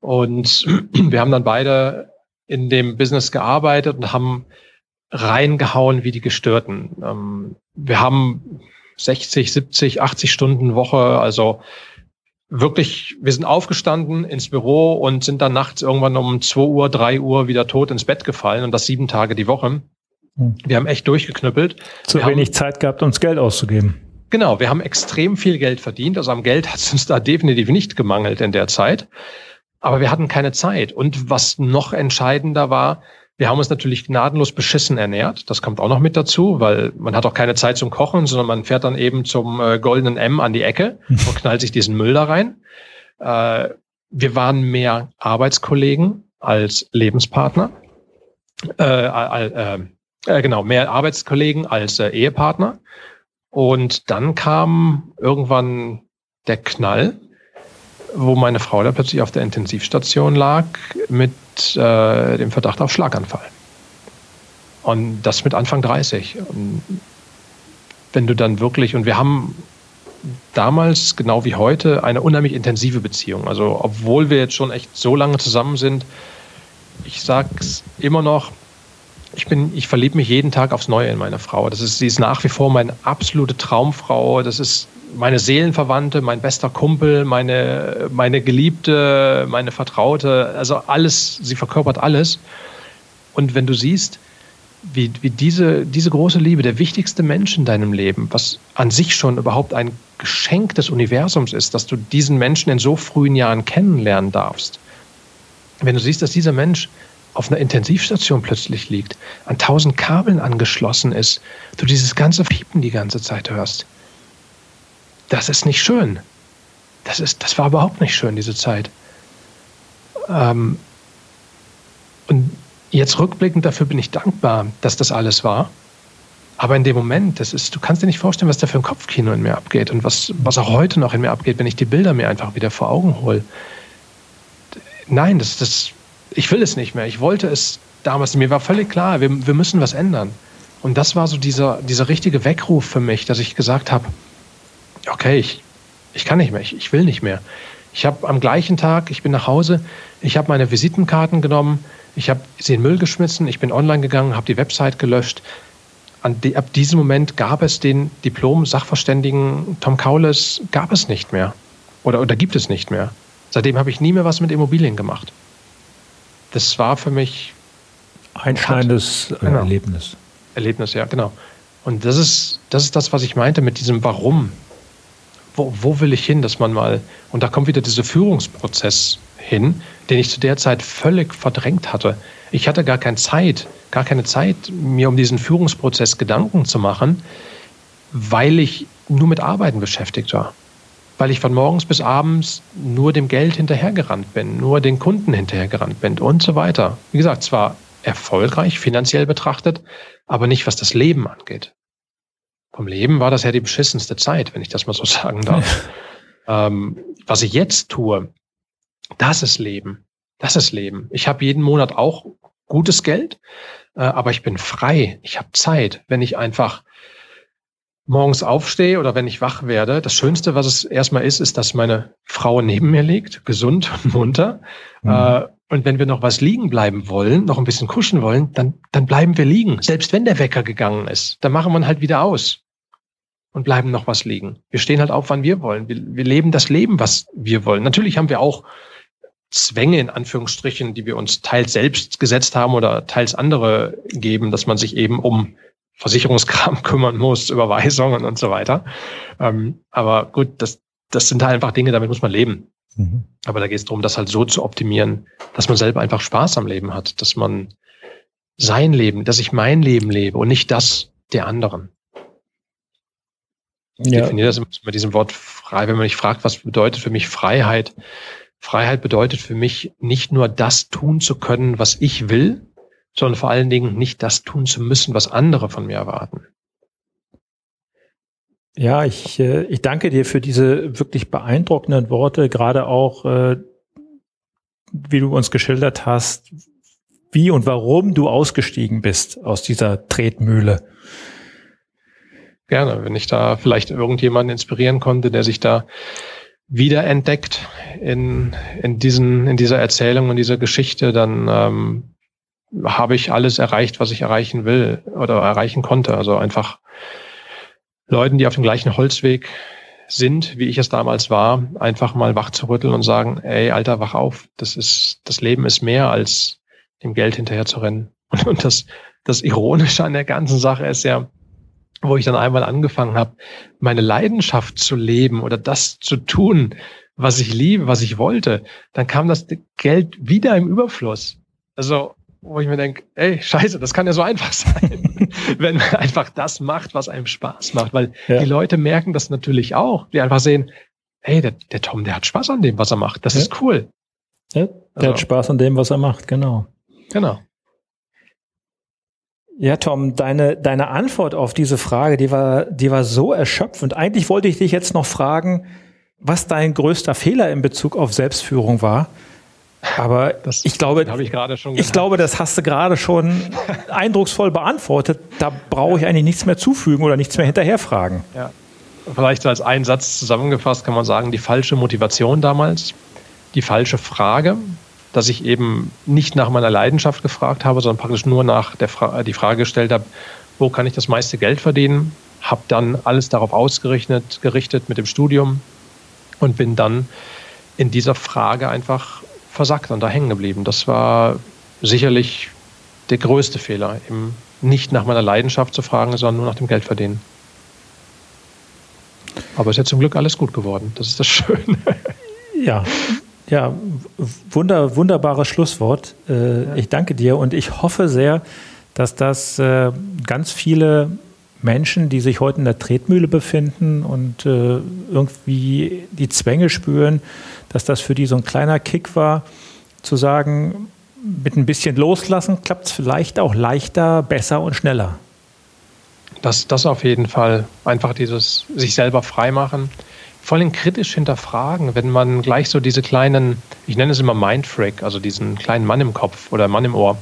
und wir haben dann beide in dem Business gearbeitet und haben reingehauen wie die Gestörten. Ähm, wir haben 60, 70, 80 Stunden Woche, also wirklich, wir sind aufgestanden ins Büro und sind dann nachts irgendwann um 2 Uhr, 3 Uhr wieder tot ins Bett gefallen und das sieben Tage die Woche. Hm. Wir haben echt durchgeknüppelt. Zu wir wenig haben, Zeit gehabt, uns Geld auszugeben. Genau, wir haben extrem viel Geld verdient. Also am Geld hat es uns da definitiv nicht gemangelt in der Zeit. Aber wir hatten keine Zeit. Und was noch entscheidender war, wir haben uns natürlich gnadenlos beschissen ernährt. Das kommt auch noch mit dazu, weil man hat auch keine Zeit zum Kochen, sondern man fährt dann eben zum äh, goldenen M an die Ecke und knallt sich diesen Müll da rein. Äh, wir waren mehr Arbeitskollegen als Lebenspartner. Äh, äh, äh, genau, mehr Arbeitskollegen als äh, Ehepartner. Und dann kam irgendwann der Knall, wo meine Frau da plötzlich auf der Intensivstation lag mit äh, dem Verdacht auf Schlaganfall. Und das mit Anfang 30. Und wenn du dann wirklich, und wir haben damals, genau wie heute, eine unheimlich intensive Beziehung. Also, obwohl wir jetzt schon echt so lange zusammen sind, ich sag's immer noch, ich bin, ich verliebe mich jeden Tag aufs Neue in meine Frau. Das ist, sie ist nach wie vor meine absolute Traumfrau. Das ist meine Seelenverwandte, mein bester Kumpel, meine, meine Geliebte, meine Vertraute. Also alles, sie verkörpert alles. Und wenn du siehst, wie, wie diese, diese große Liebe, der wichtigste Mensch in deinem Leben, was an sich schon überhaupt ein Geschenk des Universums ist, dass du diesen Menschen in so frühen Jahren kennenlernen darfst. Wenn du siehst, dass dieser Mensch auf einer Intensivstation plötzlich liegt, an tausend Kabeln angeschlossen ist, du dieses ganze Piepen die ganze Zeit hörst. Das ist nicht schön. Das, ist, das war überhaupt nicht schön, diese Zeit. Ähm, und jetzt rückblickend dafür bin ich dankbar, dass das alles war. Aber in dem Moment, das ist, du kannst dir nicht vorstellen, was da für ein Kopfkino in mir abgeht und was, was auch heute noch in mir abgeht, wenn ich die Bilder mir einfach wieder vor Augen hole. Nein, das, das, ich will es nicht mehr. Ich wollte es damals. Mir war völlig klar, wir, wir müssen was ändern. Und das war so dieser, dieser richtige Weckruf für mich, dass ich gesagt habe, okay, ich, ich kann nicht mehr, ich, ich will nicht mehr. Ich habe am gleichen Tag, ich bin nach Hause, ich habe meine Visitenkarten genommen, ich habe sie in Müll geschmissen, ich bin online gegangen, habe die Website gelöscht. Die, ab diesem Moment gab es den Diplom-Sachverständigen Tom Kaules, gab es nicht mehr. Oder, oder gibt es nicht mehr. Seitdem habe ich nie mehr was mit Immobilien gemacht das war für mich Einschneidendes äh, genau. Erlebnis. Erlebnis, ja, genau. Und das ist, das ist das, was ich meinte mit diesem Warum. Wo, wo will ich hin, dass man mal, und da kommt wieder dieser Führungsprozess hin, den ich zu der Zeit völlig verdrängt hatte. Ich hatte gar keine Zeit, gar keine Zeit, mir um diesen Führungsprozess Gedanken zu machen, weil ich nur mit Arbeiten beschäftigt war. Weil ich von morgens bis abends nur dem Geld hinterhergerannt bin, nur den Kunden hinterhergerannt bin und so weiter. Wie gesagt, zwar erfolgreich finanziell betrachtet, aber nicht was das Leben angeht. Vom Leben war das ja die beschissenste Zeit, wenn ich das mal so sagen darf. ähm, was ich jetzt tue, das ist Leben. Das ist Leben. Ich habe jeden Monat auch gutes Geld, äh, aber ich bin frei. Ich habe Zeit. Wenn ich einfach morgens aufstehe oder wenn ich wach werde, das Schönste, was es erstmal ist, ist, dass meine Frau neben mir liegt, gesund und munter. Mhm. Äh, und wenn wir noch was liegen bleiben wollen, noch ein bisschen kuschen wollen, dann, dann bleiben wir liegen. Selbst wenn der Wecker gegangen ist, dann machen wir halt wieder aus und bleiben noch was liegen. Wir stehen halt auf, wann wir wollen. Wir, wir leben das Leben, was wir wollen. Natürlich haben wir auch Zwänge in Anführungsstrichen, die wir uns teils selbst gesetzt haben oder teils andere geben, dass man sich eben um Versicherungskram kümmern muss, Überweisungen und so weiter. Ähm, aber gut, das, das sind halt einfach Dinge, damit muss man leben. Mhm. Aber da geht es darum, das halt so zu optimieren, dass man selber einfach Spaß am Leben hat, dass man sein Leben, dass ich mein Leben lebe und nicht das der anderen. Ich ja. definiere das mit diesem Wort frei, wenn man mich fragt, was bedeutet für mich Freiheit? Freiheit bedeutet für mich nicht nur das tun zu können, was ich will, sondern vor allen Dingen nicht das tun zu müssen, was andere von mir erwarten. Ja, ich, äh, ich danke dir für diese wirklich beeindruckenden Worte, gerade auch, äh, wie du uns geschildert hast, wie und warum du ausgestiegen bist aus dieser Tretmühle. Gerne, wenn ich da vielleicht irgendjemanden inspirieren konnte, der sich da wiederentdeckt in, in, diesen, in dieser Erzählung und dieser Geschichte, dann ähm, habe ich alles erreicht, was ich erreichen will oder erreichen konnte. Also einfach Leuten, die auf dem gleichen Holzweg sind, wie ich es damals war, einfach mal wach zu rütteln und sagen, ey, Alter, wach auf. Das ist, das Leben ist mehr als dem Geld hinterher zu rennen. Und, und das, das Ironische an der ganzen Sache ist ja, wo ich dann einmal angefangen habe, meine Leidenschaft zu leben oder das zu tun, was ich liebe, was ich wollte, dann kam das Geld wieder im Überfluss. Also, wo ich mir denke, ey, scheiße, das kann ja so einfach sein, wenn man einfach das macht, was einem Spaß macht. Weil ja. die Leute merken das natürlich auch, die einfach sehen, hey, der, der Tom, der hat Spaß an dem, was er macht. Das ja. ist cool. Ja, der also, hat Spaß an dem, was er macht, genau. Genau. Ja, Tom, deine, deine Antwort auf diese Frage, die war, die war so erschöpfend. Eigentlich wollte ich dich jetzt noch fragen, was dein größter Fehler in Bezug auf Selbstführung war. Aber das ich glaube, ich, ich glaube, das hast du gerade schon eindrucksvoll beantwortet. Da brauche ich eigentlich nichts mehr zufügen oder nichts mehr hinterherfragen. Ja. Vielleicht als einen Satz zusammengefasst kann man sagen, die falsche Motivation damals, die falsche Frage, dass ich eben nicht nach meiner Leidenschaft gefragt habe, sondern praktisch nur nach der Fra die Frage gestellt habe, wo kann ich das meiste Geld verdienen? Habe dann alles darauf ausgerichtet, gerichtet mit dem Studium und bin dann in dieser Frage einfach versackt und da hängen geblieben. Das war sicherlich der größte Fehler, eben nicht nach meiner Leidenschaft zu fragen, sondern nur nach dem Geld verdienen. Aber es ist ja zum Glück alles gut geworden. Das ist das Schöne. Ja, ja, wunder, wunderbares Schlusswort. Äh. Ich danke dir und ich hoffe sehr, dass das äh, ganz viele Menschen, die sich heute in der Tretmühle befinden und äh, irgendwie die Zwänge spüren, dass das für die so ein kleiner Kick war, zu sagen, mit ein bisschen Loslassen klappt es vielleicht auch leichter, besser und schneller. Das, das auf jeden Fall. Einfach dieses sich selber freimachen vor allem kritisch hinterfragen, wenn man gleich so diese kleinen, ich nenne es immer Mindfreak, also diesen kleinen Mann im Kopf oder Mann im Ohr,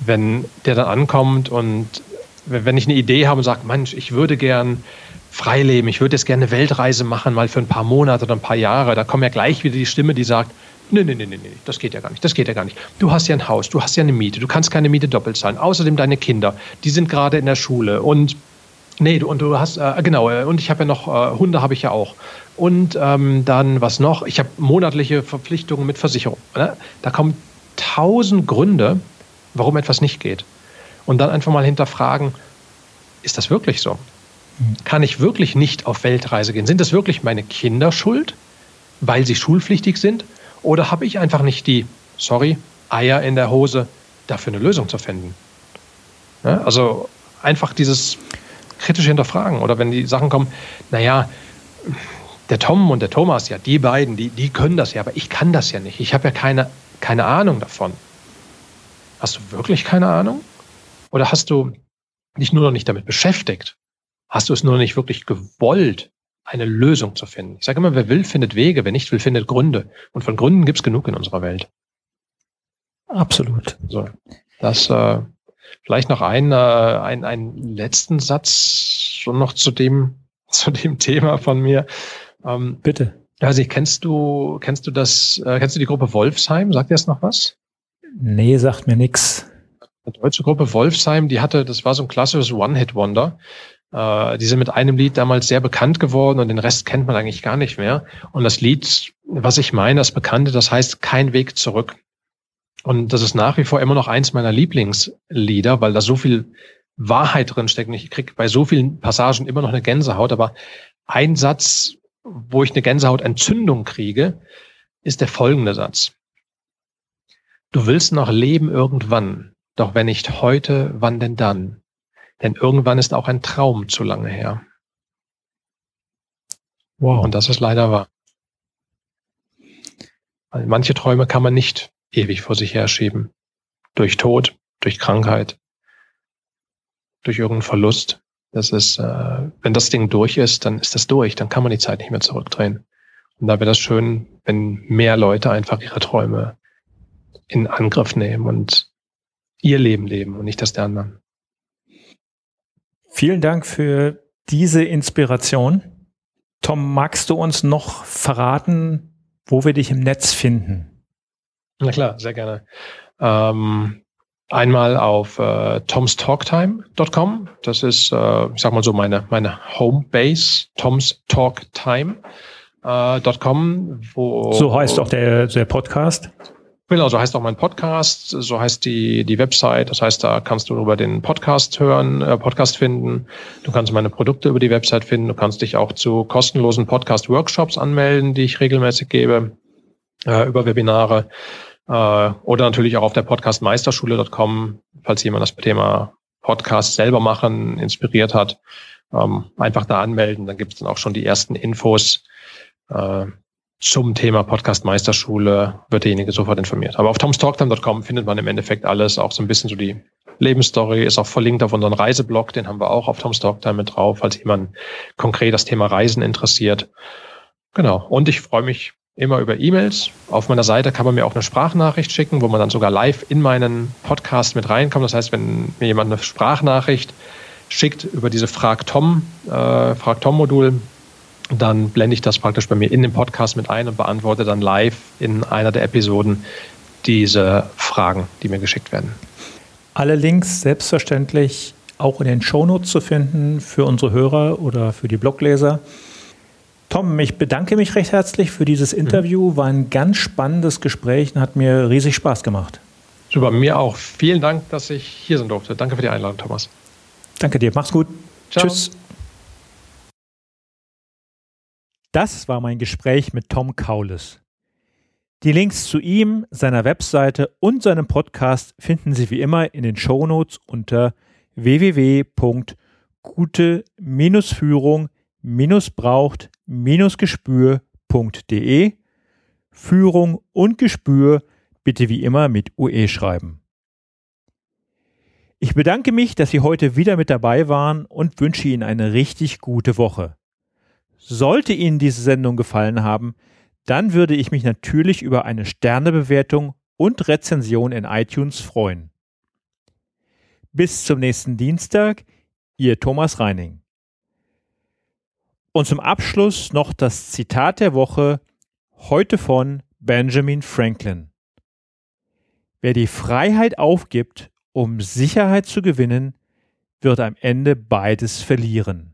wenn der dann ankommt und wenn ich eine Idee habe und sage, Mensch, ich würde gern frei leben, ich würde jetzt gerne eine Weltreise machen, mal für ein paar Monate oder ein paar Jahre, da kommt ja gleich wieder die Stimme, die sagt, nee, nee, nee, nee, nee, das geht ja gar nicht, das geht ja gar nicht. Du hast ja ein Haus, du hast ja eine Miete, du kannst keine Miete doppelt zahlen. Außerdem deine Kinder, die sind gerade in der Schule und Nee, du, und du hast, äh, genau, äh, und ich habe ja noch, äh, Hunde habe ich ja auch. Und ähm, dann, was noch? Ich habe monatliche Verpflichtungen mit Versicherung. Ne? Da kommen tausend Gründe, warum etwas nicht geht. Und dann einfach mal hinterfragen, ist das wirklich so? Kann ich wirklich nicht auf Weltreise gehen? Sind das wirklich meine Kinder schuld, weil sie schulpflichtig sind? Oder habe ich einfach nicht die, sorry, Eier in der Hose, dafür eine Lösung zu finden? Ja, also einfach dieses kritische Hinterfragen. Oder wenn die Sachen kommen, naja, der Tom und der Thomas, ja, die beiden, die, die können das ja, aber ich kann das ja nicht. Ich habe ja keine, keine Ahnung davon. Hast du wirklich keine Ahnung? Oder hast du dich nur noch nicht damit beschäftigt? Hast du es nur noch nicht wirklich gewollt, eine Lösung zu finden? Ich sage immer, wer will, findet Wege, wer nicht will, findet Gründe. Und von Gründen gibt es genug in unserer Welt. Absolut. So, das äh, vielleicht noch ein, äh, ein, einen letzten Satz schon noch zu dem, zu dem Thema von mir. Ähm, Bitte. Also kennst du, kennst du das, äh, kennst du die Gruppe Wolfsheim? Sagt dir das noch was? Nee, sagt mir nix. Die deutsche Gruppe Wolfsheim, die hatte, das war so ein klassisches One-Hit-Wonder. Äh, die sind mit einem Lied damals sehr bekannt geworden und den Rest kennt man eigentlich gar nicht mehr. Und das Lied, was ich meine, das Bekannte, das heißt Kein Weg zurück. Und das ist nach wie vor immer noch eins meiner Lieblingslieder, weil da so viel Wahrheit drin steckt. Ich kriege bei so vielen Passagen immer noch eine Gänsehaut, aber ein Satz, wo ich eine Gänsehautentzündung kriege, ist der folgende Satz. Du willst noch leben irgendwann, doch wenn nicht heute, wann denn dann? Denn irgendwann ist auch ein Traum zu lange her. Wow. Und das ist leider wahr. Weil manche Träume kann man nicht ewig vor sich herschieben. Durch Tod, durch Krankheit, durch irgendeinen Verlust. Das ist, äh, wenn das Ding durch ist, dann ist das durch, dann kann man die Zeit nicht mehr zurückdrehen. Und da wäre das schön, wenn mehr Leute einfach ihre Träume in Angriff nehmen und ihr Leben leben und nicht das der anderen. Vielen Dank für diese Inspiration. Tom, magst du uns noch verraten, wo wir dich im Netz finden? Na klar, sehr gerne. Ähm, Einmal auf äh, tomstalktime.com. Das ist, äh, ich sag mal so, meine, meine Homebase, tomstalktime.com. Äh, wo, so heißt auch der, der Podcast. Genau, so heißt auch mein Podcast, so heißt die, die Website. Das heißt, da kannst du über den Podcast hören, äh, Podcast finden. Du kannst meine Produkte über die Website finden. Du kannst dich auch zu kostenlosen Podcast-Workshops anmelden, die ich regelmäßig gebe, äh, über Webinare. Äh, oder natürlich auch auf der podcastmeisterschule.com, falls jemand das Thema Podcast selber machen inspiriert hat. Ähm, einfach da anmelden, dann gibt es dann auch schon die ersten Infos äh, zum Thema Podcast Meisterschule, wird derjenige sofort informiert. Aber auf tomstalktime.com findet man im Endeffekt alles, auch so ein bisschen so die Lebensstory, ist auch verlinkt auf unseren Reiseblog, den haben wir auch auf Tom's Talktime mit drauf, falls jemand konkret das Thema Reisen interessiert. Genau. Und ich freue mich immer über E-Mails. Auf meiner Seite kann man mir auch eine Sprachnachricht schicken, wo man dann sogar live in meinen Podcast mit reinkommt. Das heißt, wenn mir jemand eine Sprachnachricht schickt über diese Frag Tom, äh, Frag Tom Modul, dann blende ich das praktisch bei mir in den Podcast mit ein und beantworte dann live in einer der Episoden diese Fragen, die mir geschickt werden. Alle Links selbstverständlich auch in den Shownotes zu finden für unsere Hörer oder für die Blogleser. Tom, ich bedanke mich recht herzlich für dieses mhm. Interview. War ein ganz spannendes Gespräch und hat mir riesig Spaß gemacht. Super, mir auch. Vielen Dank, dass ich hier sein durfte. Danke für die Einladung, Thomas. Danke dir. Mach's gut. Ciao. Tschüss. Das war mein Gespräch mit Tom Kaules. Die Links zu ihm, seiner Webseite und seinem Podcast finden Sie wie immer in den Shownotes unter www.gute-führung.com braucht-gespür.de. Führung und Gespür bitte wie immer mit UE schreiben. Ich bedanke mich, dass Sie heute wieder mit dabei waren und wünsche Ihnen eine richtig gute Woche. Sollte Ihnen diese Sendung gefallen haben, dann würde ich mich natürlich über eine Sternebewertung und Rezension in iTunes freuen. Bis zum nächsten Dienstag, Ihr Thomas Reining. Und zum Abschluss noch das Zitat der Woche, heute von Benjamin Franklin. Wer die Freiheit aufgibt, um Sicherheit zu gewinnen, wird am Ende beides verlieren.